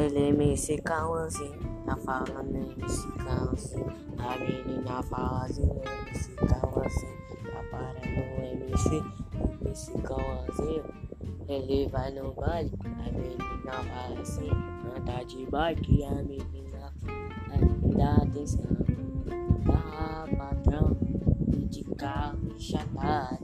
Ele é MC Cauãzinho, assim. tá falando MC assim A menina fala assim, MC Cauãzinho, tá parando MC, MC Cauãzinho. Ele vai no baile, a menina fala assim, anda de bike, a menina dá atenção. Tá patrão, de carro, e tá